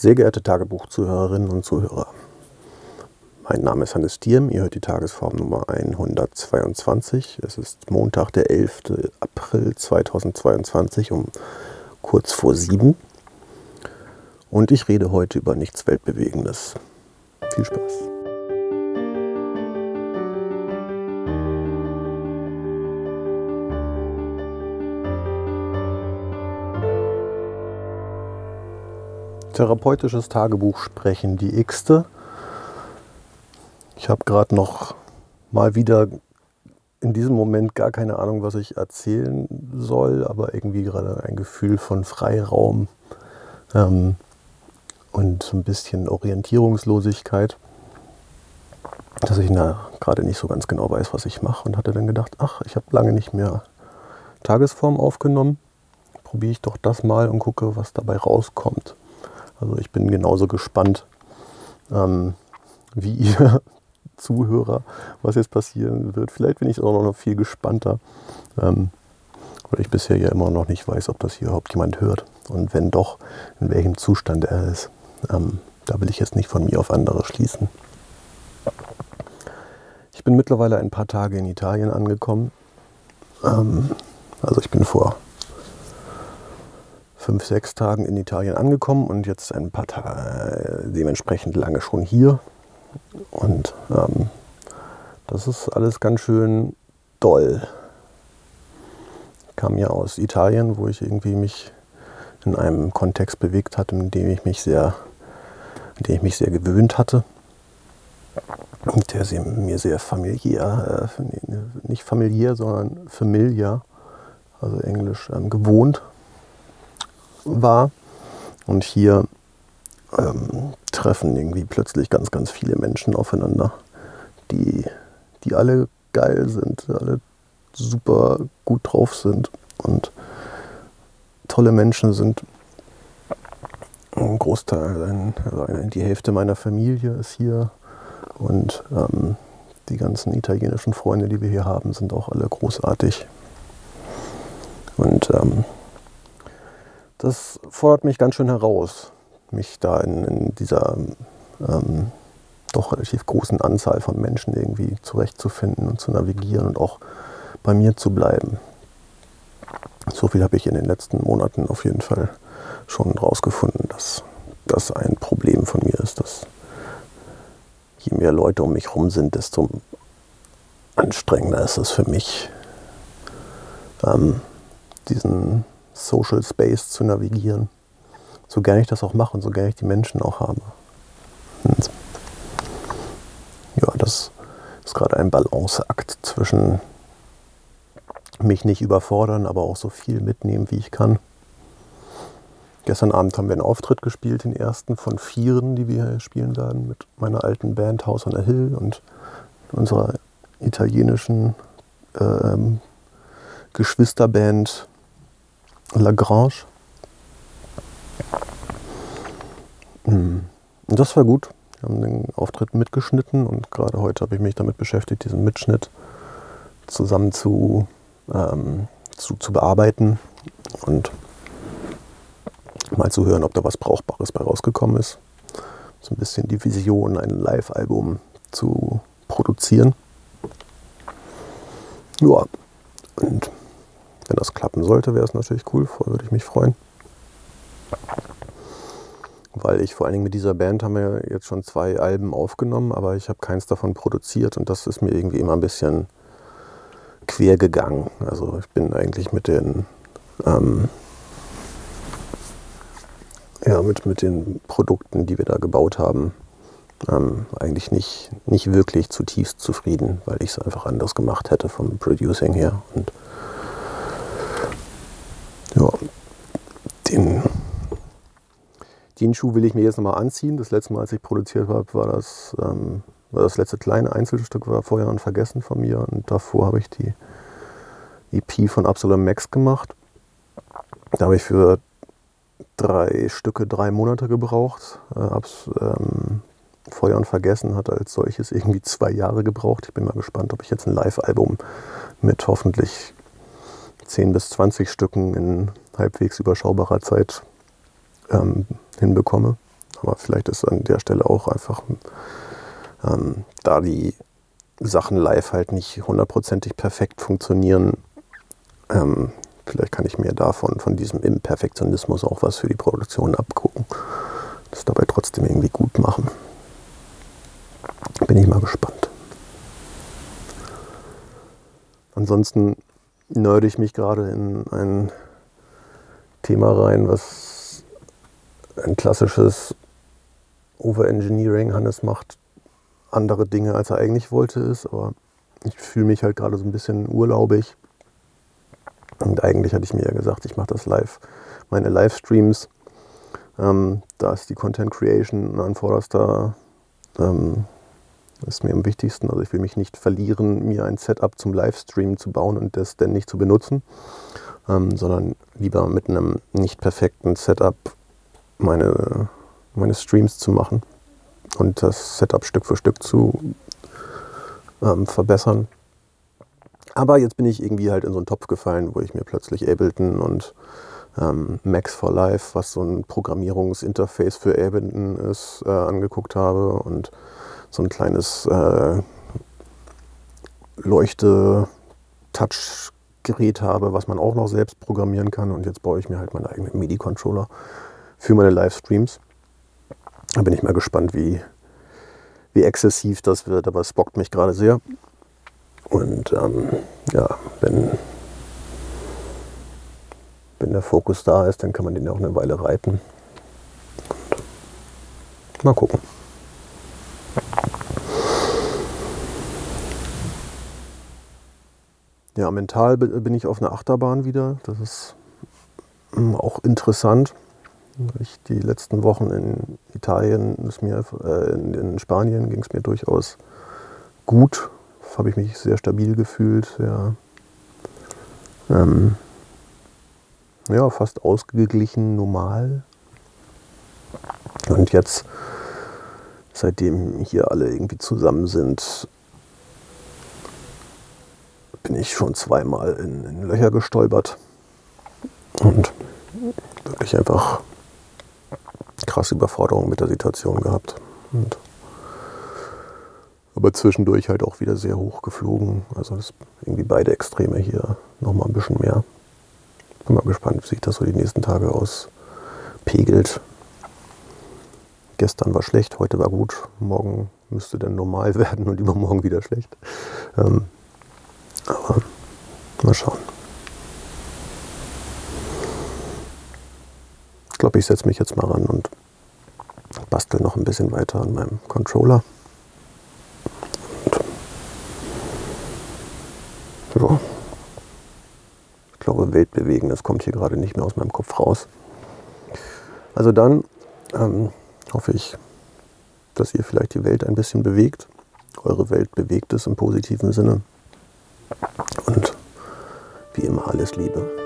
Sehr geehrte Tagebuchzuhörerinnen und Zuhörer, mein Name ist Hannes Diem, ihr hört die Tagesform Nummer 122. Es ist Montag, der 11. April 2022 um kurz vor sieben. Und ich rede heute über nichts Weltbewegendes. Viel Spaß. Therapeutisches Tagebuch sprechen, die Xte. Ich habe gerade noch mal wieder in diesem Moment gar keine Ahnung, was ich erzählen soll, aber irgendwie gerade ein Gefühl von Freiraum ähm, und ein bisschen Orientierungslosigkeit, dass ich gerade nicht so ganz genau weiß, was ich mache und hatte dann gedacht, ach, ich habe lange nicht mehr Tagesform aufgenommen, probiere ich doch das mal und gucke, was dabei rauskommt. Also ich bin genauso gespannt ähm, wie ihr Zuhörer, was jetzt passieren wird. Vielleicht bin ich auch noch viel gespannter, ähm, weil ich bisher ja immer noch nicht weiß, ob das hier überhaupt jemand hört. Und wenn doch, in welchem Zustand er ist. Ähm, da will ich jetzt nicht von mir auf andere schließen. Ich bin mittlerweile ein paar Tage in Italien angekommen. Ähm, also ich bin vor fünf, sechs Tagen in Italien angekommen und jetzt ein paar Tage dementsprechend lange schon hier. Und ähm, das ist alles ganz schön doll. Ich kam ja aus Italien, wo ich irgendwie mich in einem Kontext bewegt hatte, in dem ich mich sehr, in dem ich mich sehr gewöhnt hatte. Der mir sehr familiär, äh, nicht familiär, sondern familiar, also Englisch ähm, gewohnt war. Und hier ähm, treffen irgendwie plötzlich ganz, ganz viele Menschen aufeinander, die, die alle geil sind, alle super gut drauf sind und tolle Menschen sind. Ein Großteil, also die Hälfte meiner Familie ist hier und ähm, die ganzen italienischen Freunde, die wir hier haben, sind auch alle großartig. Und ähm, das fordert mich ganz schön heraus, mich da in, in dieser ähm, doch relativ großen Anzahl von Menschen irgendwie zurechtzufinden und zu navigieren und auch bei mir zu bleiben. So viel habe ich in den letzten Monaten auf jeden Fall schon rausgefunden, dass das ein Problem von mir ist, dass je mehr Leute um mich herum sind, desto anstrengender ist es für mich, ähm, diesen Social Space zu navigieren. So gerne ich das auch mache und so gerne ich die Menschen auch habe. Und ja, das ist gerade ein Balanceakt zwischen mich nicht überfordern, aber auch so viel mitnehmen, wie ich kann. Gestern Abend haben wir einen Auftritt gespielt, den ersten von vieren, die wir spielen werden, mit meiner alten Band House on a Hill und unserer italienischen ähm, Geschwisterband Lagrange. Hm. Das war gut. Wir haben den Auftritt mitgeschnitten und gerade heute habe ich mich damit beschäftigt, diesen Mitschnitt zusammen zu, ähm, zu, zu bearbeiten und mal zu hören, ob da was Brauchbares bei rausgekommen ist. So ein bisschen die Vision, ein Live-Album zu produzieren. Ja, und wenn das klappen sollte, wäre es natürlich cool, würde ich mich freuen. Weil ich vor allen Dingen mit dieser Band haben wir jetzt schon zwei Alben aufgenommen, aber ich habe keins davon produziert und das ist mir irgendwie immer ein bisschen quer gegangen. Also ich bin eigentlich mit den ähm, ja, mit, mit den Produkten, die wir da gebaut haben, ähm, eigentlich nicht, nicht wirklich zutiefst zufrieden, weil ich es einfach anders gemacht hätte vom Producing her. Und den, den Schuh will ich mir jetzt nochmal anziehen. Das letzte Mal, als ich produziert habe, war das, ähm, war das letzte kleine Einzelstück, war vorher ein Vergessen von mir. Und davor habe ich die EP von Absalom Max gemacht. Da habe ich für drei Stücke drei Monate gebraucht. Äh, hab's, ähm, Feuer und Vergessen hat als solches irgendwie zwei Jahre gebraucht. Ich bin mal gespannt, ob ich jetzt ein Live-Album mit hoffentlich 10 bis 20 Stücken in halbwegs überschaubarer Zeit ähm, hinbekomme. Aber vielleicht ist an der Stelle auch einfach, ähm, da die Sachen live halt nicht hundertprozentig perfekt funktionieren, ähm, vielleicht kann ich mir davon, von diesem Imperfektionismus auch was für die Produktion abgucken. Das dabei trotzdem irgendwie gut machen. Bin ich mal gespannt. Ansonsten nörde ich mich gerade in ein Thema rein, was ein klassisches Overengineering. Hannes macht andere Dinge, als er eigentlich wollte, ist, aber ich fühle mich halt gerade so ein bisschen urlaubig. Und eigentlich hatte ich mir ja gesagt, ich mache das live, meine Livestreams. Ähm, da ist die Content Creation an vorderster ähm, ist mir am wichtigsten. Also ich will mich nicht verlieren, mir ein Setup zum Livestream zu bauen und das dann nicht zu benutzen, ähm, sondern lieber mit einem nicht perfekten Setup meine, meine Streams zu machen und das Setup Stück für Stück zu ähm, verbessern. Aber jetzt bin ich irgendwie halt in so einen Topf gefallen, wo ich mir plötzlich Ableton und ähm, Max for Life, was so ein Programmierungsinterface für Ableton ist, äh, angeguckt habe und so ein kleines äh, Leuchte-Touch-Gerät habe, was man auch noch selbst programmieren kann. Und jetzt baue ich mir halt meinen eigenen MIDI-Controller für meine Livestreams. Da bin ich mal gespannt, wie, wie exzessiv das wird, aber es bockt mich gerade sehr. Und ähm, ja, wenn, wenn der Fokus da ist, dann kann man den auch eine Weile reiten. Und mal gucken. Ja, mental bin ich auf einer Achterbahn wieder. Das ist hm, auch interessant. Ich die letzten Wochen in Italien, ist mir, äh, in, Spanien ging es mir durchaus gut. Habe ich mich sehr stabil gefühlt, sehr ähm, ja, fast ausgeglichen, normal. Und jetzt, seitdem hier alle irgendwie zusammen sind, bin ich schon zweimal in, in Löcher gestolpert und wirklich einfach krasse Überforderung mit der Situation gehabt. Und aber zwischendurch halt auch wieder sehr hoch geflogen. Also das irgendwie beide Extreme hier nochmal ein bisschen mehr. Bin mal gespannt, wie sich das so die nächsten Tage auspegelt. Gestern war schlecht, heute war gut, morgen müsste dann normal werden und übermorgen wieder schlecht. Ähm, aber mal schauen. Ich glaube, ich setze mich jetzt mal ran und bastel noch ein bisschen weiter an meinem Controller. Und ja, ich glaube, Welt bewegen, das kommt hier gerade nicht mehr aus meinem Kopf raus. Also dann ähm, hoffe ich, dass ihr vielleicht die Welt ein bisschen bewegt. Eure Welt bewegt es im positiven Sinne. Und wie immer alles Liebe.